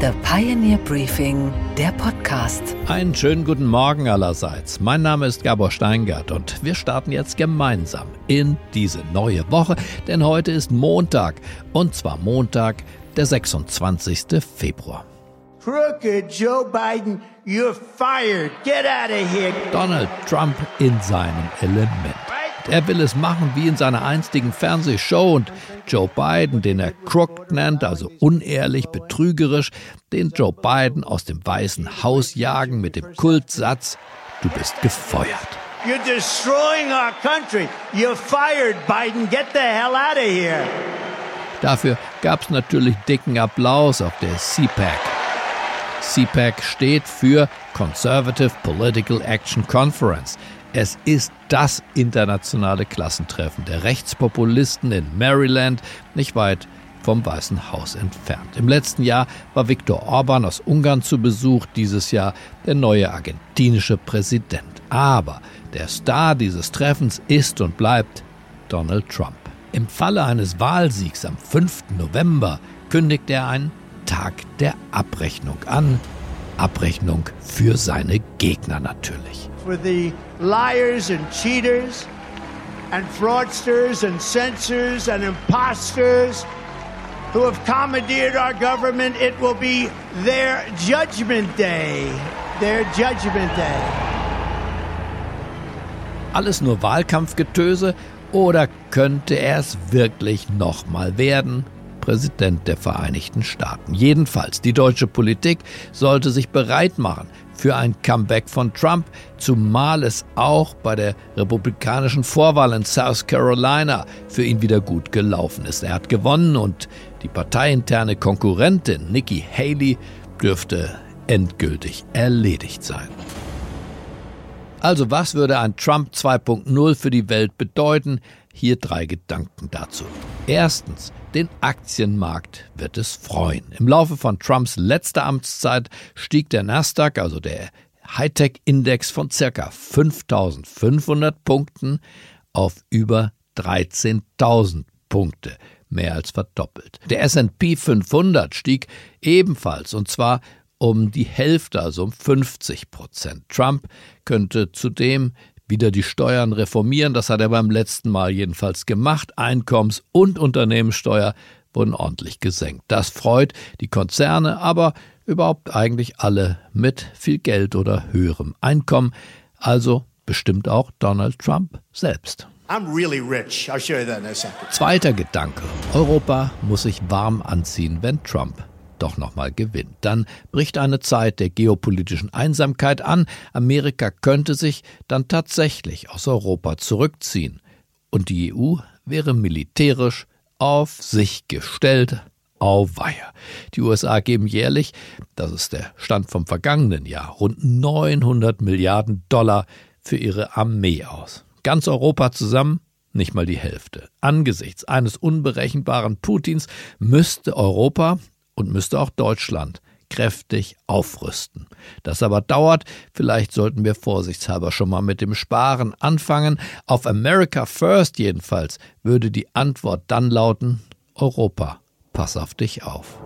The Pioneer Briefing, der Podcast. Einen schönen guten Morgen allerseits. Mein Name ist Gabor Steingart und wir starten jetzt gemeinsam in diese neue Woche, denn heute ist Montag und zwar Montag, der 26. Februar. Crooked Joe Biden, you're fired. Get out of here. Donald Trump in seinem Element. Er will es machen wie in seiner einstigen Fernsehshow und Joe Biden, den er crooked nennt, also unehrlich, betrügerisch, den Joe Biden aus dem Weißen Haus jagen mit dem Kultsatz, du bist gefeuert. You're destroying our country. You're fired, Biden. Get the hell out of here. Dafür gab es natürlich dicken Applaus auf der CPAC. CPAC steht für Conservative Political Action Conference. Es ist das internationale Klassentreffen der Rechtspopulisten in Maryland, nicht weit vom Weißen Haus entfernt. Im letzten Jahr war Viktor Orban aus Ungarn zu Besuch, dieses Jahr der neue argentinische Präsident. Aber der Star dieses Treffens ist und bleibt Donald Trump. Im Falle eines Wahlsiegs am 5. November kündigt er einen Tag der Abrechnung an. Abrechnung für seine Gegner natürlich. For the liars and cheaters and fraudsters and censors and imposters who have commandeered our government, it will be their judgment day. Their judgment day. Alles nur Wahlkampfgetöse oder könnte er es wirklich nochmal werden? Präsident der Vereinigten Staaten. Jedenfalls, die deutsche Politik sollte sich bereit machen für ein Comeback von Trump, zumal es auch bei der republikanischen Vorwahl in South Carolina für ihn wieder gut gelaufen ist. Er hat gewonnen und die parteiinterne Konkurrentin Nikki Haley dürfte endgültig erledigt sein. Also was würde ein Trump 2.0 für die Welt bedeuten? Hier drei Gedanken dazu. Erstens, den Aktienmarkt wird es freuen. Im Laufe von Trumps letzter Amtszeit stieg der Nasdaq, also der Hightech-Index, von ca. 5500 Punkten auf über 13.000 Punkte, mehr als verdoppelt. Der S&P 500 stieg ebenfalls und zwar um die Hälfte, also um 50 Prozent. Trump könnte zudem wieder die Steuern reformieren. Das hat er beim letzten Mal jedenfalls gemacht. Einkommens- und Unternehmenssteuer wurden ordentlich gesenkt. Das freut die Konzerne, aber überhaupt eigentlich alle mit viel Geld oder höherem Einkommen. Also bestimmt auch Donald Trump selbst. Really Zweiter Gedanke. Europa muss sich warm anziehen, wenn Trump doch nochmal gewinnt. Dann bricht eine Zeit der geopolitischen Einsamkeit an. Amerika könnte sich dann tatsächlich aus Europa zurückziehen. Und die EU wäre militärisch auf sich gestellt. Auweia. Die USA geben jährlich, das ist der Stand vom vergangenen Jahr, rund 900 Milliarden Dollar für ihre Armee aus. Ganz Europa zusammen nicht mal die Hälfte. Angesichts eines unberechenbaren Putins müsste Europa und müsste auch Deutschland kräftig aufrüsten. Das aber dauert, vielleicht sollten wir vorsichtshalber schon mal mit dem Sparen anfangen. Auf America First jedenfalls würde die Antwort dann lauten, Europa, pass auf dich auf.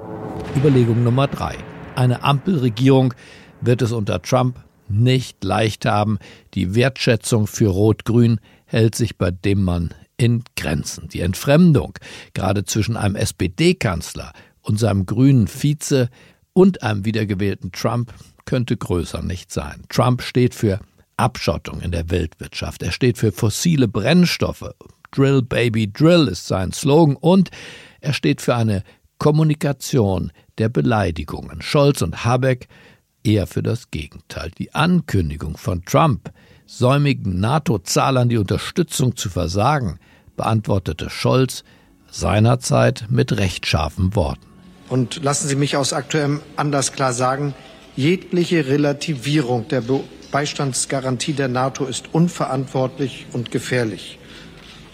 Überlegung Nummer drei. Eine Ampelregierung wird es unter Trump nicht leicht haben. Die Wertschätzung für Rot-Grün hält sich bei dem Mann in Grenzen. Die Entfremdung, gerade zwischen einem SPD-Kanzler und seinem grünen Vize und einem wiedergewählten Trump könnte größer nicht sein. Trump steht für Abschottung in der Weltwirtschaft. Er steht für fossile Brennstoffe. Drill Baby Drill ist sein Slogan und er steht für eine Kommunikation der Beleidigungen. Scholz und Habeck eher für das Gegenteil. Die Ankündigung von Trump, säumigen NATO-Zahlern die Unterstützung zu versagen, beantwortete Scholz seinerzeit mit rechtscharfen Worten. Und lassen Sie mich aus aktuellem Anlass klar sagen, jegliche Relativierung der Beistandsgarantie der NATO ist unverantwortlich und gefährlich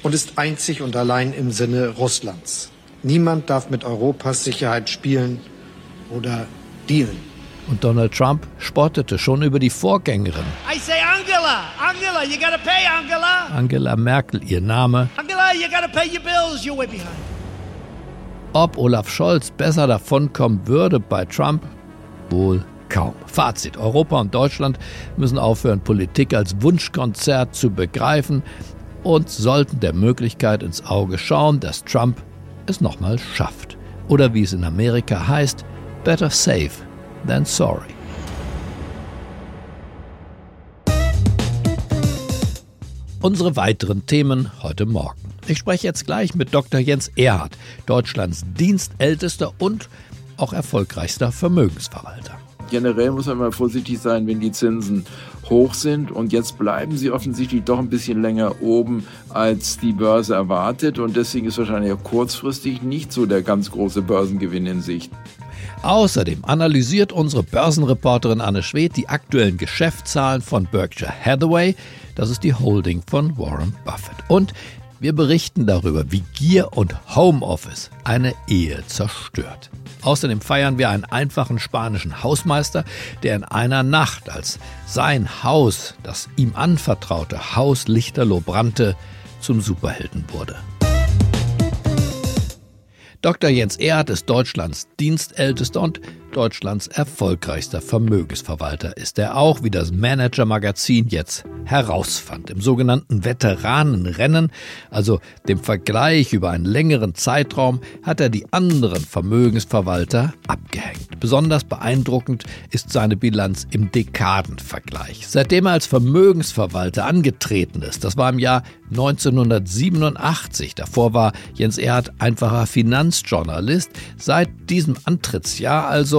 und ist einzig und allein im Sinne Russlands. Niemand darf mit Europas Sicherheit spielen oder dealen. Und Donald Trump spottete schon über die Vorgängerin. I say Angela, Angela, you gotta pay Angela. Angela Merkel, ihr Name. Angela, you gotta pay your bills, you're way behind. Ob Olaf Scholz besser davonkommen würde bei Trump? Wohl kaum. Fazit. Europa und Deutschland müssen aufhören, Politik als Wunschkonzert zu begreifen und sollten der Möglichkeit ins Auge schauen, dass Trump es nochmal schafft. Oder wie es in Amerika heißt, better safe than sorry. Unsere weiteren Themen heute Morgen. Ich spreche jetzt gleich mit Dr. Jens Erhardt, Deutschlands dienstältester und auch erfolgreichster Vermögensverwalter. Generell muss man mal vorsichtig sein, wenn die Zinsen hoch sind und jetzt bleiben sie offensichtlich doch ein bisschen länger oben, als die Börse erwartet und deswegen ist wahrscheinlich auch kurzfristig nicht so der ganz große Börsengewinn in Sicht. Außerdem analysiert unsere Börsenreporterin Anne Schwedt die aktuellen Geschäftszahlen von Berkshire Hathaway, das ist die Holding von Warren Buffett. Und wir berichten darüber, wie Gier und Homeoffice eine Ehe zerstört. Außerdem feiern wir einen einfachen spanischen Hausmeister, der in einer Nacht, als sein Haus, das ihm anvertraute Haus Lichterloh brannte, zum Superhelden wurde. Dr. Jens Erhardt ist Deutschlands dienstältester und Deutschlands erfolgreichster Vermögensverwalter ist er auch, wie das Manager-Magazin jetzt herausfand. Im sogenannten Veteranenrennen, also dem Vergleich über einen längeren Zeitraum, hat er die anderen Vermögensverwalter abgehängt. Besonders beeindruckend ist seine Bilanz im Dekadenvergleich. Seitdem er als Vermögensverwalter angetreten ist, das war im Jahr 1987, davor war Jens Erhardt einfacher Finanzjournalist, seit diesem Antrittsjahr also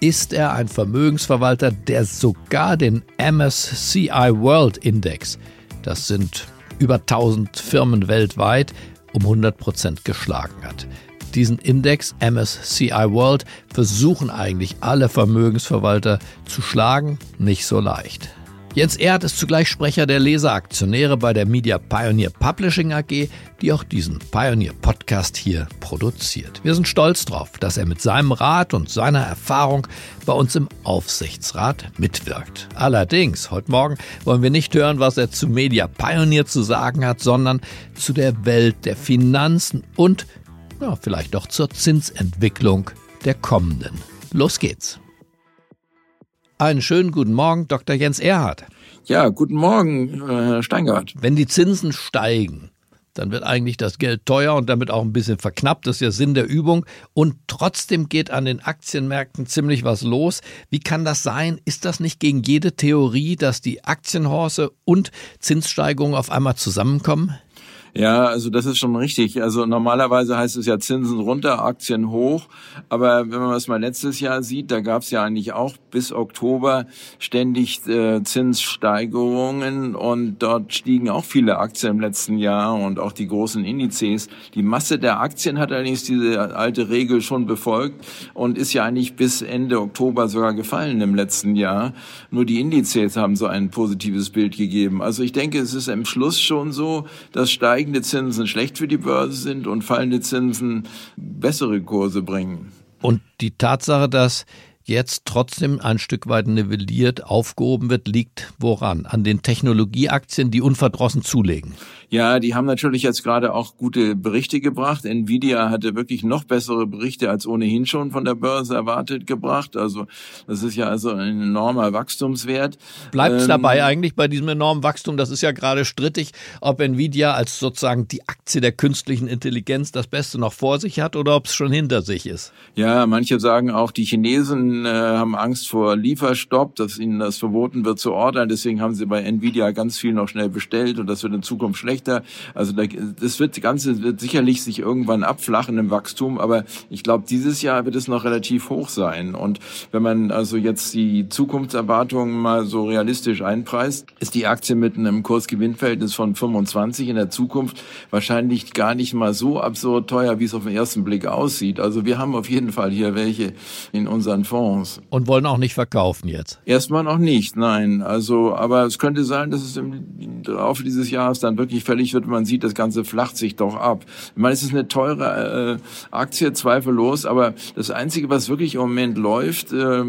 ist er ein Vermögensverwalter, der sogar den MSCI World Index, das sind über 1000 Firmen weltweit, um 100 Prozent geschlagen hat. Diesen Index MSCI World versuchen eigentlich alle Vermögensverwalter zu schlagen, nicht so leicht. Jens Erhardt ist zugleich Sprecher der Leseraktionäre bei der Media Pioneer Publishing AG, die auch diesen Pioneer Podcast hier produziert. Wir sind stolz darauf, dass er mit seinem Rat und seiner Erfahrung bei uns im Aufsichtsrat mitwirkt. Allerdings, heute Morgen wollen wir nicht hören, was er zu Media Pioneer zu sagen hat, sondern zu der Welt der Finanzen und ja, vielleicht auch zur Zinsentwicklung der kommenden. Los geht's. Einen schönen guten Morgen, Dr. Jens Erhardt. Ja, guten Morgen, äh, Herr Steingart. Wenn die Zinsen steigen, dann wird eigentlich das Geld teuer und damit auch ein bisschen verknappt. Das ist ja Sinn der Übung. Und trotzdem geht an den Aktienmärkten ziemlich was los. Wie kann das sein? Ist das nicht gegen jede Theorie, dass die Aktienhorse und Zinssteigerungen auf einmal zusammenkommen? Ja, also das ist schon richtig. Also normalerweise heißt es ja Zinsen runter, Aktien hoch. Aber wenn man das mal letztes Jahr sieht, da gab es ja eigentlich auch bis Oktober ständig äh, Zinssteigerungen und dort stiegen auch viele Aktien im letzten Jahr und auch die großen Indizes. Die Masse der Aktien hat allerdings diese alte Regel schon befolgt und ist ja eigentlich bis Ende Oktober sogar gefallen im letzten Jahr. Nur die Indizes haben so ein positives Bild gegeben. Also ich denke, es ist im Schluss schon so, dass Steigerungen steigende Zinsen schlecht für die Börse sind und fallende Zinsen bessere Kurse bringen. Und die Tatsache, dass jetzt trotzdem ein Stück weit nivelliert aufgehoben wird, liegt woran? An den Technologieaktien, die unverdrossen zulegen. Ja, die haben natürlich jetzt gerade auch gute Berichte gebracht. Nvidia hatte wirklich noch bessere Berichte als ohnehin schon von der Börse erwartet gebracht. Also das ist ja also ein enormer Wachstumswert. Bleibt es ähm, dabei eigentlich bei diesem enormen Wachstum? Das ist ja gerade strittig, ob Nvidia als sozusagen die Aktie der künstlichen Intelligenz das Beste noch vor sich hat oder ob es schon hinter sich ist. Ja, manche sagen auch, die Chinesen äh, haben Angst vor Lieferstopp, dass ihnen das verboten wird zu ordern. Deswegen haben sie bei Nvidia ganz viel noch schnell bestellt und das wird in Zukunft schlecht schlechter. Also das wird, das Ganze wird sicherlich sich irgendwann abflachen im Wachstum, aber ich glaube, dieses Jahr wird es noch relativ hoch sein. Und wenn man also jetzt die Zukunftserwartungen mal so realistisch einpreist, ist die Aktie mit einem Kursgewinnverhältnis von 25 in der Zukunft wahrscheinlich gar nicht mal so absurd teuer, wie es auf den ersten Blick aussieht. Also wir haben auf jeden Fall hier welche in unseren Fonds Fonds. Und wollen auch nicht verkaufen jetzt? Erstmal noch nicht, nein. Also, aber es könnte sein, dass es im Laufe dieses Jahres dann wirklich fällig wird. Man sieht, das Ganze flacht sich doch ab. Ich meine, es ist eine teure äh, Aktie, zweifellos, aber das Einzige, was wirklich im Moment läuft, äh,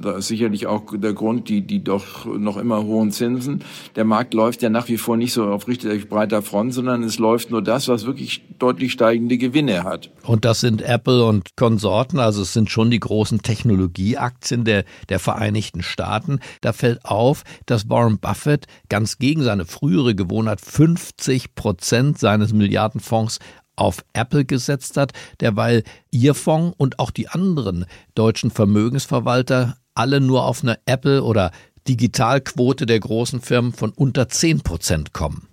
da ist sicherlich auch der Grund, die, die doch noch immer hohen Zinsen. Der Markt läuft ja nach wie vor nicht so auf richtig breiter Front, sondern es läuft nur das, was wirklich deutlich steigende Gewinne hat. Und das sind Apple und Konsorten, also es sind schon die großen Technologieaktien der, der Vereinigten Staaten. Da fällt auf, dass Warren Buffett ganz gegen seine frühere Gewohnheit 50 Prozent seines Milliardenfonds auf Apple gesetzt hat, derweil ihr Fonds und auch die anderen deutschen Vermögensverwalter alle nur auf eine Apple oder Digitalquote der großen Firmen von unter 10 Prozent kommen.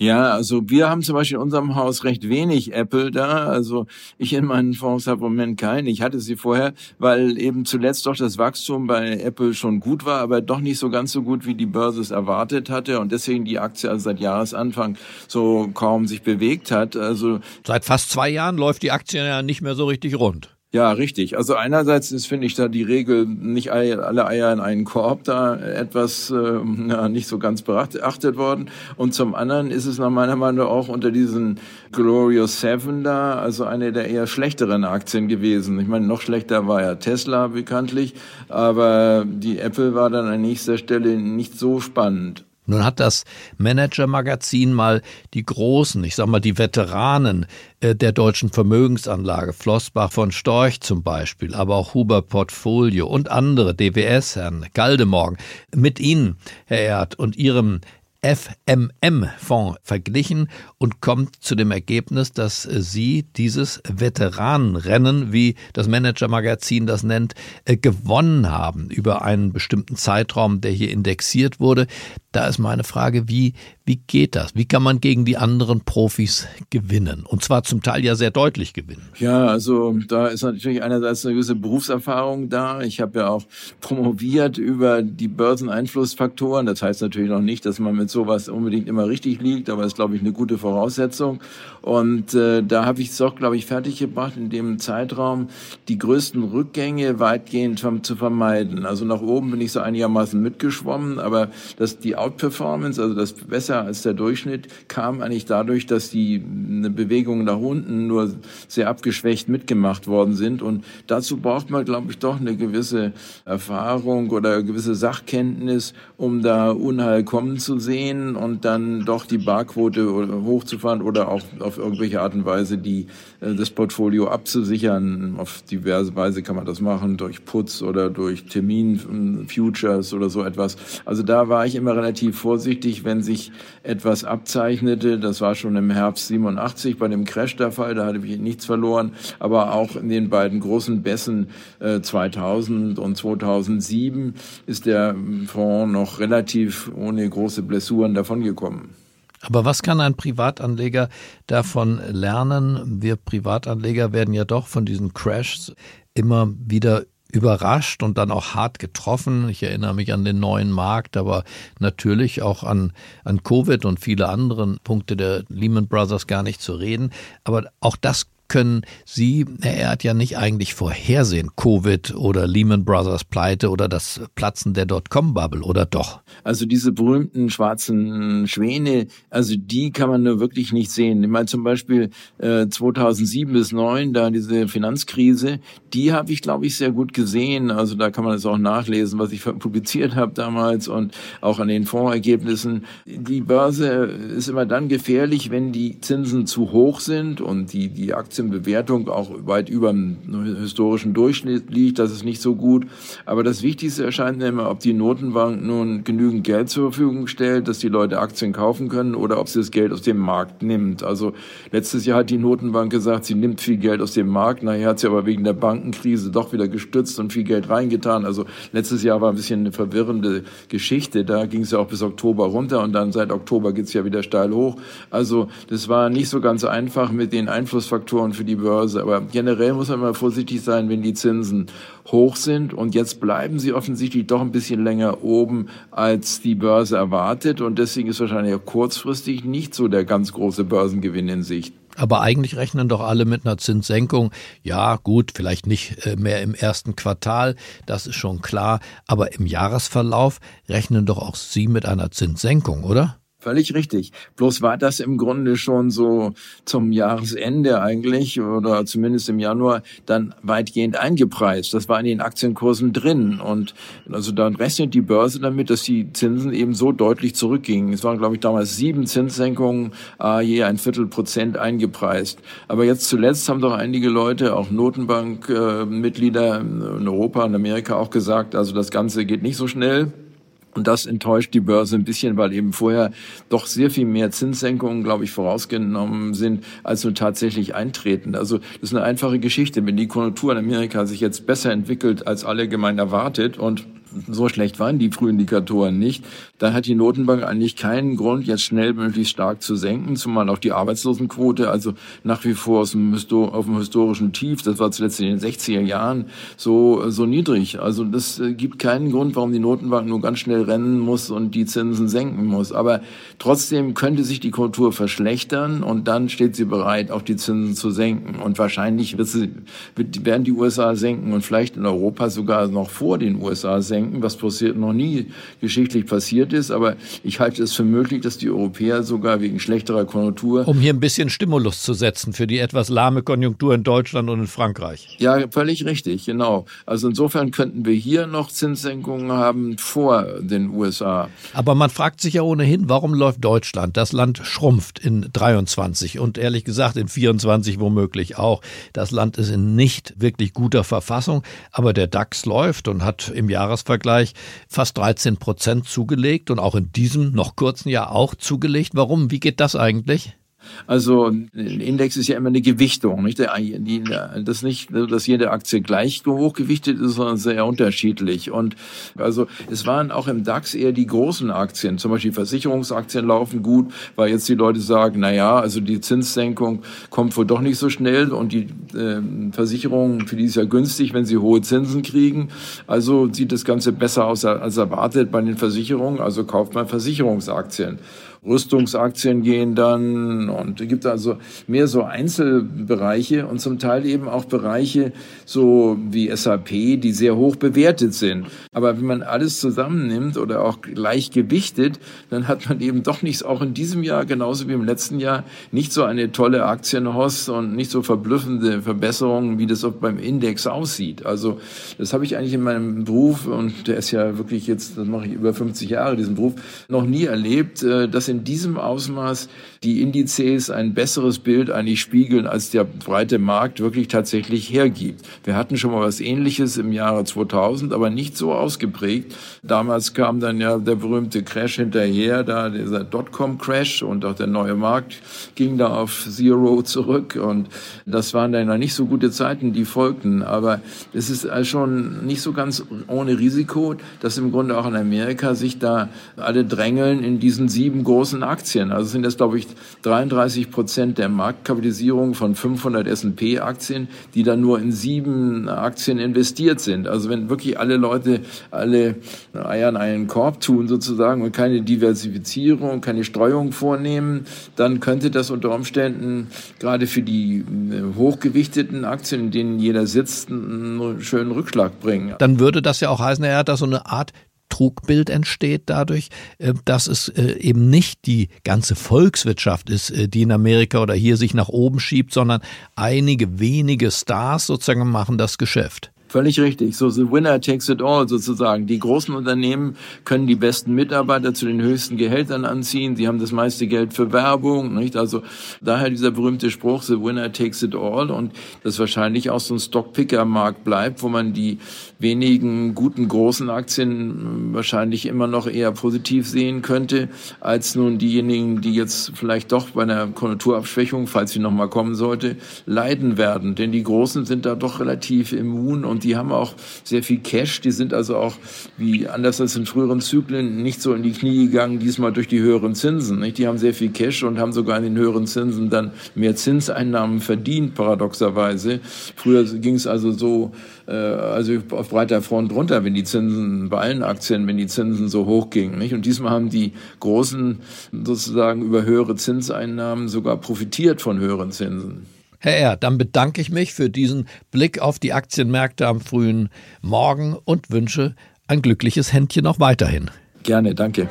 Ja, also wir haben zum Beispiel in unserem Haus recht wenig Apple da. Also ich in meinen Fonds habe im Moment keinen. Ich hatte sie vorher, weil eben zuletzt doch das Wachstum bei Apple schon gut war, aber doch nicht so ganz so gut, wie die Börse es erwartet hatte und deswegen die Aktie also seit Jahresanfang so kaum sich bewegt hat. Also seit fast zwei Jahren läuft die Aktie ja nicht mehr so richtig rund. Ja, richtig. Also einerseits ist, finde ich, da die Regel, nicht alle Eier in einen Korb da etwas äh, ja, nicht so ganz beachtet worden. Und zum anderen ist es nach meiner Meinung auch unter diesen Glorious Seven da, also eine der eher schlechteren Aktien gewesen. Ich meine, noch schlechter war ja Tesla bekanntlich, aber die Apple war dann an nächster Stelle nicht so spannend. Nun hat das Manager-Magazin mal die Großen, ich sag mal die Veteranen äh, der deutschen Vermögensanlage, Flossbach von Storch zum Beispiel, aber auch Huber Portfolio und andere, DWS, Herrn Galdemorgen, mit Ihnen, Herr Erd, und Ihrem FMM-Fonds verglichen und kommt zu dem Ergebnis, dass sie dieses Veteranenrennen, wie das Manager-Magazin das nennt, äh, gewonnen haben über einen bestimmten Zeitraum, der hier indexiert wurde. Da ist meine Frage, wie, wie geht das? Wie kann man gegen die anderen Profis gewinnen? Und zwar zum Teil ja sehr deutlich gewinnen. Ja, also da ist natürlich einerseits eine gewisse Berufserfahrung da. Ich habe ja auch promoviert über die Börseneinflussfaktoren. Das heißt natürlich noch nicht, dass man mit sowas unbedingt immer richtig liegt, aber ist, glaube ich, eine gute Voraussetzung. Und äh, da habe ich es doch, glaube ich, fertiggebracht, in dem Zeitraum die größten Rückgänge weitgehend zu vermeiden. Also nach oben bin ich so einigermaßen mitgeschwommen, aber dass die Outperformance, also das besser als der Durchschnitt, kam eigentlich dadurch, dass die eine Bewegung nach unten nur sehr abgeschwächt mitgemacht worden sind. Und dazu braucht man, glaube ich, doch eine gewisse Erfahrung oder gewisse Sachkenntnis, um da Unheil kommen zu sehen und dann doch die Barquote hochzufahren oder auch auf irgendwelche Art und Weise die äh, das Portfolio abzusichern. Auf diverse Weise kann man das machen, durch Putz oder durch Termin-Futures oder so etwas. Also da war ich immer relativ vorsichtig, wenn sich etwas abzeichnete. Das war schon im Herbst 87 bei dem Crash der Fall, da hatte ich nichts verloren. Aber auch in den beiden großen Bässen äh, 2000 und 2007 ist der Fonds noch relativ ohne große Blessuren davongekommen. Aber was kann ein Privatanleger davon lernen? Wir Privatanleger werden ja doch von diesen Crashs immer wieder überrascht und dann auch hart getroffen. Ich erinnere mich an den neuen Markt, aber natürlich auch an, an Covid und viele andere Punkte der Lehman Brothers gar nicht zu reden. Aber auch das können Sie, er hat ja nicht eigentlich vorhersehen, Covid oder Lehman Brothers Pleite oder das Platzen der Dotcom-Bubble, oder doch? Also diese berühmten schwarzen Schwäne, also die kann man nur wirklich nicht sehen. Ich meine zum Beispiel äh, 2007 bis 2009, da diese Finanzkrise, die habe ich, glaube ich, sehr gut gesehen. Also da kann man das auch nachlesen, was ich publiziert habe damals und auch an den Fondsergebnissen. Die Börse ist immer dann gefährlich, wenn die Zinsen zu hoch sind und die, die Aktien Aktienbewertung auch weit über dem historischen Durchschnitt liegt. Das ist nicht so gut. Aber das Wichtigste erscheint mir immer, ob die Notenbank nun genügend Geld zur Verfügung stellt, dass die Leute Aktien kaufen können oder ob sie das Geld aus dem Markt nimmt. Also letztes Jahr hat die Notenbank gesagt, sie nimmt viel Geld aus dem Markt. Nachher hat sie aber wegen der Bankenkrise doch wieder gestützt und viel Geld reingetan. Also letztes Jahr war ein bisschen eine verwirrende Geschichte. Da ging es ja auch bis Oktober runter und dann seit Oktober geht es ja wieder steil hoch. Also das war nicht so ganz einfach mit den Einflussfaktoren Faktoren für die Börse. Aber generell muss man immer vorsichtig sein, wenn die Zinsen hoch sind. Und jetzt bleiben sie offensichtlich doch ein bisschen länger oben, als die Börse erwartet. Und deswegen ist wahrscheinlich auch kurzfristig nicht so der ganz große Börsengewinn in Sicht. Aber eigentlich rechnen doch alle mit einer Zinssenkung. Ja, gut, vielleicht nicht äh, mehr im ersten Quartal, das ist schon klar. Aber im Jahresverlauf rechnen doch auch Sie mit einer Zinssenkung, oder? Völlig richtig. Bloß war das im Grunde schon so zum Jahresende eigentlich oder zumindest im Januar dann weitgehend eingepreist. Das war in den Aktienkursen drin und also dann rechnet die Börse damit, dass die Zinsen eben so deutlich zurückgingen. Es waren glaube ich damals sieben Zinssenkungen, äh, je ein Viertel Prozent eingepreist. Aber jetzt zuletzt haben doch einige Leute, auch Notenbankmitglieder äh, in Europa und Amerika auch gesagt, also das Ganze geht nicht so schnell. Und das enttäuscht die Börse ein bisschen, weil eben vorher doch sehr viel mehr Zinssenkungen, glaube ich, vorausgenommen sind, als nun tatsächlich eintreten. Also das ist eine einfache Geschichte. Wenn die Konjunktur in Amerika sich jetzt besser entwickelt, als alle gemein erwartet und so schlecht waren die Frühindikatoren nicht, dann hat die Notenbank eigentlich keinen Grund, jetzt schnell möglichst stark zu senken, zumal auch die Arbeitslosenquote, also nach wie vor auf dem historischen Tief, das war zuletzt in den 60er Jahren so, so niedrig. Also das äh, gibt keinen Grund, warum die Notenbank nur ganz schnell rennen muss und die Zinsen senken muss. Aber trotzdem könnte sich die Kultur verschlechtern und dann steht sie bereit, auch die Zinsen zu senken. Und wahrscheinlich wird sie, werden die USA senken und vielleicht in Europa sogar noch vor den USA senken denken, was passiert, noch nie geschichtlich passiert ist. Aber ich halte es für möglich, dass die Europäer sogar wegen schlechterer Konjunktur. Um hier ein bisschen Stimulus zu setzen für die etwas lahme Konjunktur in Deutschland und in Frankreich. Ja, völlig richtig, genau. Also insofern könnten wir hier noch Zinssenkungen haben vor den USA. Aber man fragt sich ja ohnehin, warum läuft Deutschland? Das Land schrumpft in 23 und ehrlich gesagt in 24 womöglich auch. Das Land ist in nicht wirklich guter Verfassung, aber der DAX läuft und hat im Jahresvergleich Jahresvergleich fast 13 Prozent zugelegt und auch in diesem noch kurzen Jahr auch zugelegt. Warum? Wie geht das eigentlich? Also ein Index ist ja immer eine Gewichtung, nicht? Das nicht, dass jede Aktie gleich hochgewichtet ist, sondern sehr unterschiedlich. Und also es waren auch im DAX eher die großen Aktien, zum Beispiel Versicherungsaktien laufen gut, weil jetzt die Leute sagen, na ja, also die Zinssenkung kommt wohl doch nicht so schnell und die äh, Versicherungen für die ist ja günstig, wenn sie hohe Zinsen kriegen. Also sieht das Ganze besser aus als erwartet bei den Versicherungen, also kauft man Versicherungsaktien. Rüstungsaktien gehen dann und es gibt also mehr so Einzelbereiche und zum Teil eben auch Bereiche so wie SAP, die sehr hoch bewertet sind. Aber wenn man alles zusammennimmt oder auch gleich gewichtet, dann hat man eben doch nichts, auch in diesem Jahr genauso wie im letzten Jahr, nicht so eine tolle Aktienhost und nicht so verblüffende Verbesserungen, wie das auch beim Index aussieht. Also das habe ich eigentlich in meinem Beruf und der ist ja wirklich jetzt, das mache ich über 50 Jahre, diesen Beruf, noch nie erlebt, äh, dass in diesem Ausmaß die Indizes ein besseres Bild eigentlich spiegeln, als der breite Markt wirklich tatsächlich hergibt. Wir hatten schon mal was Ähnliches im Jahre 2000, aber nicht so ausgeprägt. Damals kam dann ja der berühmte Crash hinterher, da dieser Dotcom-Crash und auch der neue Markt ging da auf Zero zurück und das waren dann nicht so gute Zeiten, die folgten. Aber es ist schon nicht so ganz ohne Risiko, dass im Grunde auch in Amerika sich da alle drängeln in diesen sieben großen Aktien. Also sind das, glaube ich, 33 Prozent der Marktkapitalisierung von 500 S&P-Aktien, die dann nur in sieben Aktien investiert sind. Also wenn wirklich alle Leute alle Eier in einen Korb tun sozusagen und keine Diversifizierung, keine Streuung vornehmen, dann könnte das unter Umständen gerade für die äh, hochgewichteten Aktien, in denen jeder sitzt, einen schönen Rückschlag bringen. Dann würde das ja auch heißen, er hat da so eine Art Trugbild entsteht dadurch, äh, dass es äh, eben nicht die ganze Volkswirtschaft ist, äh, die in Amerika oder hier sich nach oben schiebt, sondern einige wenige Stars sozusagen machen das Geschäft. Völlig richtig. So, the winner takes it all sozusagen. Die großen Unternehmen können die besten Mitarbeiter zu den höchsten Gehältern anziehen. Sie haben das meiste Geld für Werbung, nicht? Also, daher dieser berühmte Spruch, the winner takes it all. Und das wahrscheinlich auch so ein Stockpicker-Markt bleibt, wo man die wenigen guten großen Aktien wahrscheinlich immer noch eher positiv sehen könnte, als nun diejenigen, die jetzt vielleicht doch bei einer Konjunkturabschwächung, falls sie nochmal kommen sollte, leiden werden. Denn die Großen sind da doch relativ immun und und die haben auch sehr viel Cash. Die sind also auch, wie anders als in früheren Zyklen, nicht so in die Knie gegangen, diesmal durch die höheren Zinsen. Nicht? Die haben sehr viel Cash und haben sogar in den höheren Zinsen dann mehr Zinseinnahmen verdient, paradoxerweise. Früher ging es also so, äh, also auf breiter Front runter, wenn die Zinsen bei allen Aktien, wenn die Zinsen so hoch gingen. Nicht? Und diesmal haben die Großen sozusagen über höhere Zinseinnahmen sogar profitiert von höheren Zinsen. Herr Ehr, dann bedanke ich mich für diesen Blick auf die Aktienmärkte am frühen Morgen und wünsche ein glückliches Händchen noch weiterhin. Gerne, danke.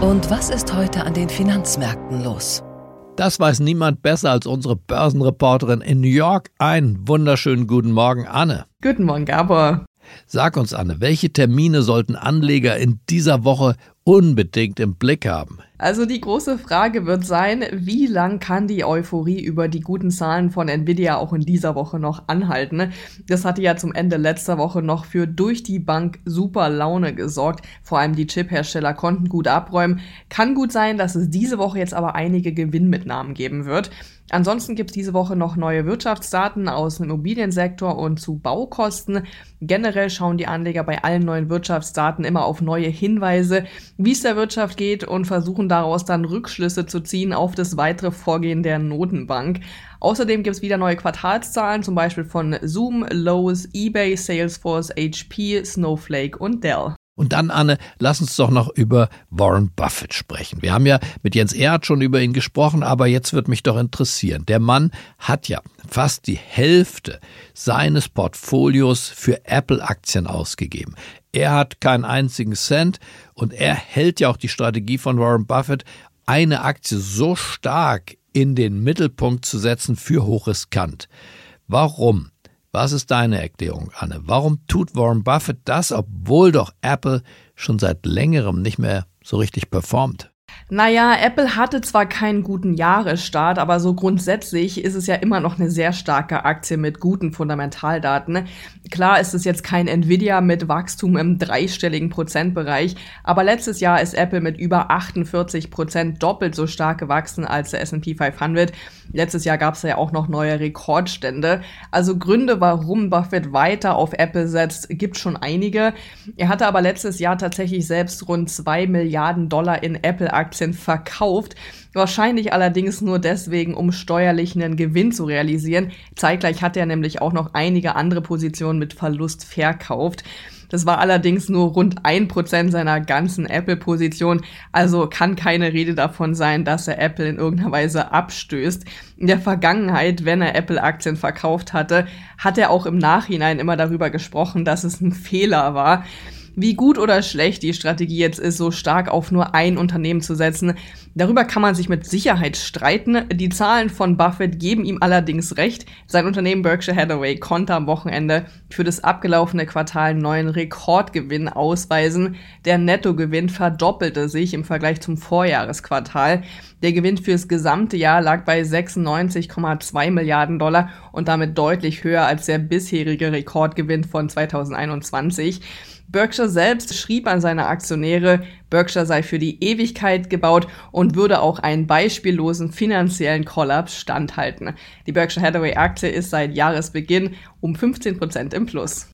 Und was ist heute an den Finanzmärkten los? Das weiß niemand besser als unsere Börsenreporterin in New York. Einen wunderschönen guten Morgen, Anne. Guten Morgen, Gabor. Sag uns, Anne, welche Termine sollten Anleger in dieser Woche unbedingt im Blick haben? Also die große Frage wird sein, wie lang kann die Euphorie über die guten Zahlen von Nvidia auch in dieser Woche noch anhalten? Das hatte ja zum Ende letzter Woche noch für durch die Bank super Laune gesorgt. Vor allem die Chip-Hersteller konnten gut abräumen. Kann gut sein, dass es diese Woche jetzt aber einige Gewinnmitnahmen geben wird. Ansonsten gibt es diese Woche noch neue Wirtschaftsdaten aus dem Immobiliensektor und zu Baukosten. Generell schauen die Anleger bei allen neuen Wirtschaftsdaten immer auf neue Hinweise, wie es der Wirtschaft geht und versuchen daraus dann Rückschlüsse zu ziehen auf das weitere Vorgehen der Notenbank. Außerdem gibt es wieder neue Quartalszahlen, zum Beispiel von Zoom, Lowe's, eBay, Salesforce, HP, Snowflake und Dell. Und dann, Anne, lass uns doch noch über Warren Buffett sprechen. Wir haben ja mit Jens Erhardt schon über ihn gesprochen, aber jetzt wird mich doch interessieren. Der Mann hat ja fast die Hälfte seines Portfolios für Apple-Aktien ausgegeben. Er hat keinen einzigen Cent und er hält ja auch die Strategie von Warren Buffett, eine Aktie so stark in den Mittelpunkt zu setzen für hochriskant. Warum? Was ist deine Erklärung, Anne? Warum tut Warren Buffett das, obwohl doch Apple schon seit längerem nicht mehr so richtig performt? Naja, Apple hatte zwar keinen guten Jahresstart, aber so grundsätzlich ist es ja immer noch eine sehr starke Aktie mit guten Fundamentaldaten. Klar ist es jetzt kein Nvidia mit Wachstum im dreistelligen Prozentbereich, aber letztes Jahr ist Apple mit über 48 Prozent doppelt so stark gewachsen als der S&P 500. Letztes Jahr gab es ja auch noch neue Rekordstände. Also Gründe, warum Buffett weiter auf Apple setzt, gibt schon einige. Er hatte aber letztes Jahr tatsächlich selbst rund zwei Milliarden Dollar in Apple-Aktien verkauft. Wahrscheinlich allerdings nur deswegen, um steuerlich einen Gewinn zu realisieren. Zeitgleich hat er nämlich auch noch einige andere Positionen mit Verlust verkauft. Das war allerdings nur rund ein Prozent seiner ganzen Apple-Position, also kann keine Rede davon sein, dass er Apple in irgendeiner Weise abstößt. In der Vergangenheit, wenn er Apple-Aktien verkauft hatte, hat er auch im Nachhinein immer darüber gesprochen, dass es ein Fehler war. Wie gut oder schlecht die Strategie jetzt ist, so stark auf nur ein Unternehmen zu setzen, darüber kann man sich mit Sicherheit streiten. Die Zahlen von Buffett geben ihm allerdings recht. Sein Unternehmen Berkshire Hathaway konnte am Wochenende für das abgelaufene Quartal einen neuen Rekordgewinn ausweisen. Der Nettogewinn verdoppelte sich im Vergleich zum Vorjahresquartal. Der Gewinn fürs gesamte Jahr lag bei 96,2 Milliarden Dollar und damit deutlich höher als der bisherige Rekordgewinn von 2021. Berkshire selbst schrieb an seine Aktionäre, Berkshire sei für die Ewigkeit gebaut und würde auch einen beispiellosen finanziellen Kollaps standhalten. Die Berkshire Hathaway Aktie ist seit Jahresbeginn um 15 Prozent im Plus.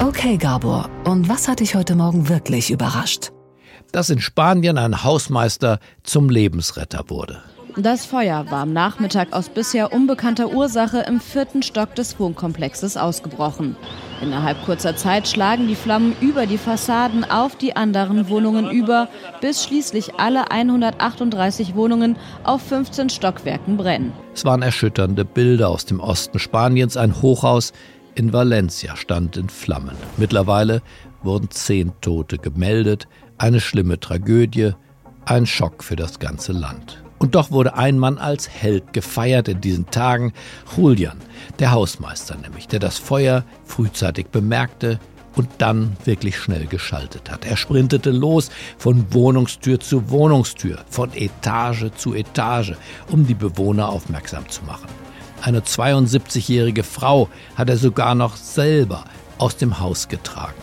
Okay, Gabor, und was hat dich heute Morgen wirklich überrascht? Dass in Spanien ein Hausmeister zum Lebensretter wurde. Das Feuer war am Nachmittag aus bisher unbekannter Ursache im vierten Stock des Wohnkomplexes ausgebrochen. Innerhalb kurzer Zeit schlagen die Flammen über die Fassaden auf die anderen Wohnungen über, bis schließlich alle 138 Wohnungen auf 15 Stockwerken brennen. Es waren erschütternde Bilder aus dem Osten Spaniens. Ein Hochhaus in Valencia stand in Flammen. Mittlerweile wurden zehn Tote gemeldet. Eine schlimme Tragödie, ein Schock für das ganze Land. Und doch wurde ein Mann als Held gefeiert in diesen Tagen, Julian, der Hausmeister nämlich, der das Feuer frühzeitig bemerkte und dann wirklich schnell geschaltet hat. Er sprintete los von Wohnungstür zu Wohnungstür, von Etage zu Etage, um die Bewohner aufmerksam zu machen. Eine 72-jährige Frau hat er sogar noch selber aus dem Haus getragen.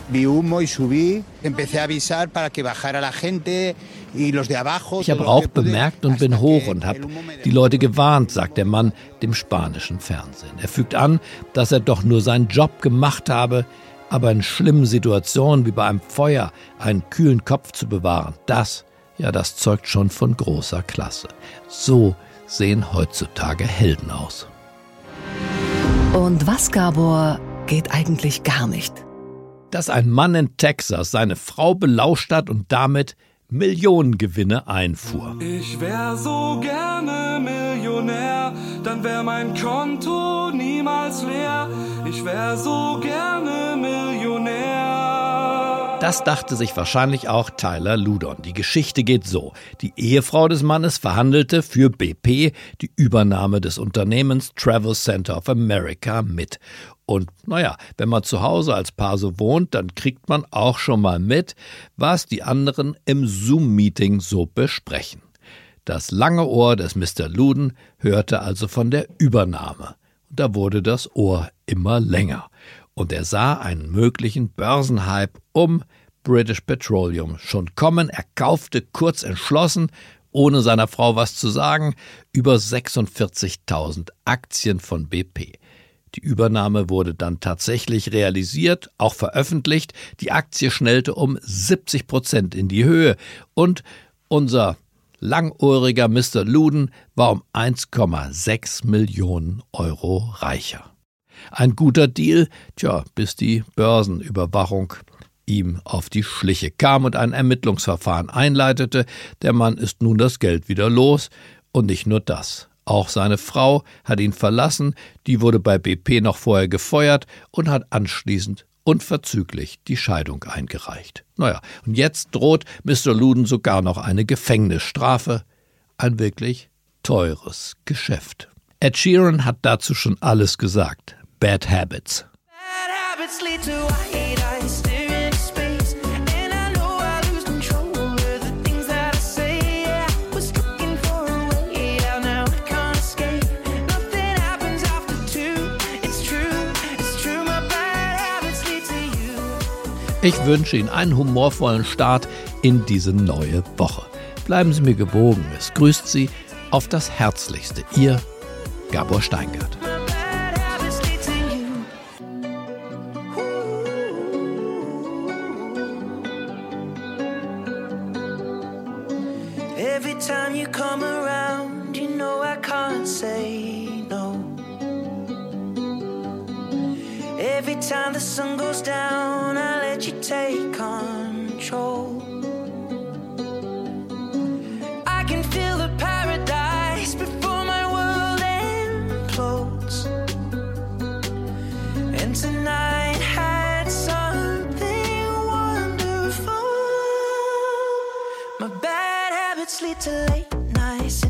Ich habe Rauch bemerkt und bin hoch und habe die Leute gewarnt, sagt der Mann dem spanischen Fernsehen. Er fügt an, dass er doch nur seinen Job gemacht habe, aber in schlimmen Situationen wie bei einem Feuer einen kühlen Kopf zu bewahren, das, ja, das zeugt schon von großer Klasse. So sehen heutzutage Helden aus. Und was, Gabor, geht eigentlich gar nicht? Dass ein Mann in Texas seine Frau belauscht hat und damit Millionengewinne einfuhr. Ich wär so gerne Millionär, dann wär mein Konto niemals leer. Ich wär so gerne. Das dachte sich wahrscheinlich auch Tyler Ludon. Die Geschichte geht so. Die Ehefrau des Mannes verhandelte für BP die Übernahme des Unternehmens Travel Center of America mit. Und naja, wenn man zu Hause als Paar so wohnt, dann kriegt man auch schon mal mit, was die anderen im Zoom-Meeting so besprechen. Das lange Ohr des Mr. Luden hörte also von der Übernahme. Und da wurde das Ohr immer länger. Und er sah einen möglichen Börsenhype um British Petroleum schon kommen. Er kaufte kurz entschlossen, ohne seiner Frau was zu sagen, über 46.000 Aktien von BP. Die Übernahme wurde dann tatsächlich realisiert, auch veröffentlicht. Die Aktie schnellte um 70 Prozent in die Höhe und unser langohriger Mr. Luden war um 1,6 Millionen Euro reicher. Ein guter Deal, tja, bis die Börsenüberwachung ihm auf die Schliche kam und ein Ermittlungsverfahren einleitete. Der Mann ist nun das Geld wieder los und nicht nur das. Auch seine Frau hat ihn verlassen, die wurde bei BP noch vorher gefeuert und hat anschließend unverzüglich die Scheidung eingereicht. Naja, und jetzt droht Mr. Luden sogar noch eine Gefängnisstrafe. Ein wirklich teures Geschäft. Ed Sheeran hat dazu schon alles gesagt. Bad Habits. Bad habits Ich wünsche Ihnen einen humorvollen Start in diese neue Woche. Bleiben Sie mir gewogen. Es grüßt Sie auf das Herzlichste. Ihr Gabor Steingart. My bad habits lead to late nights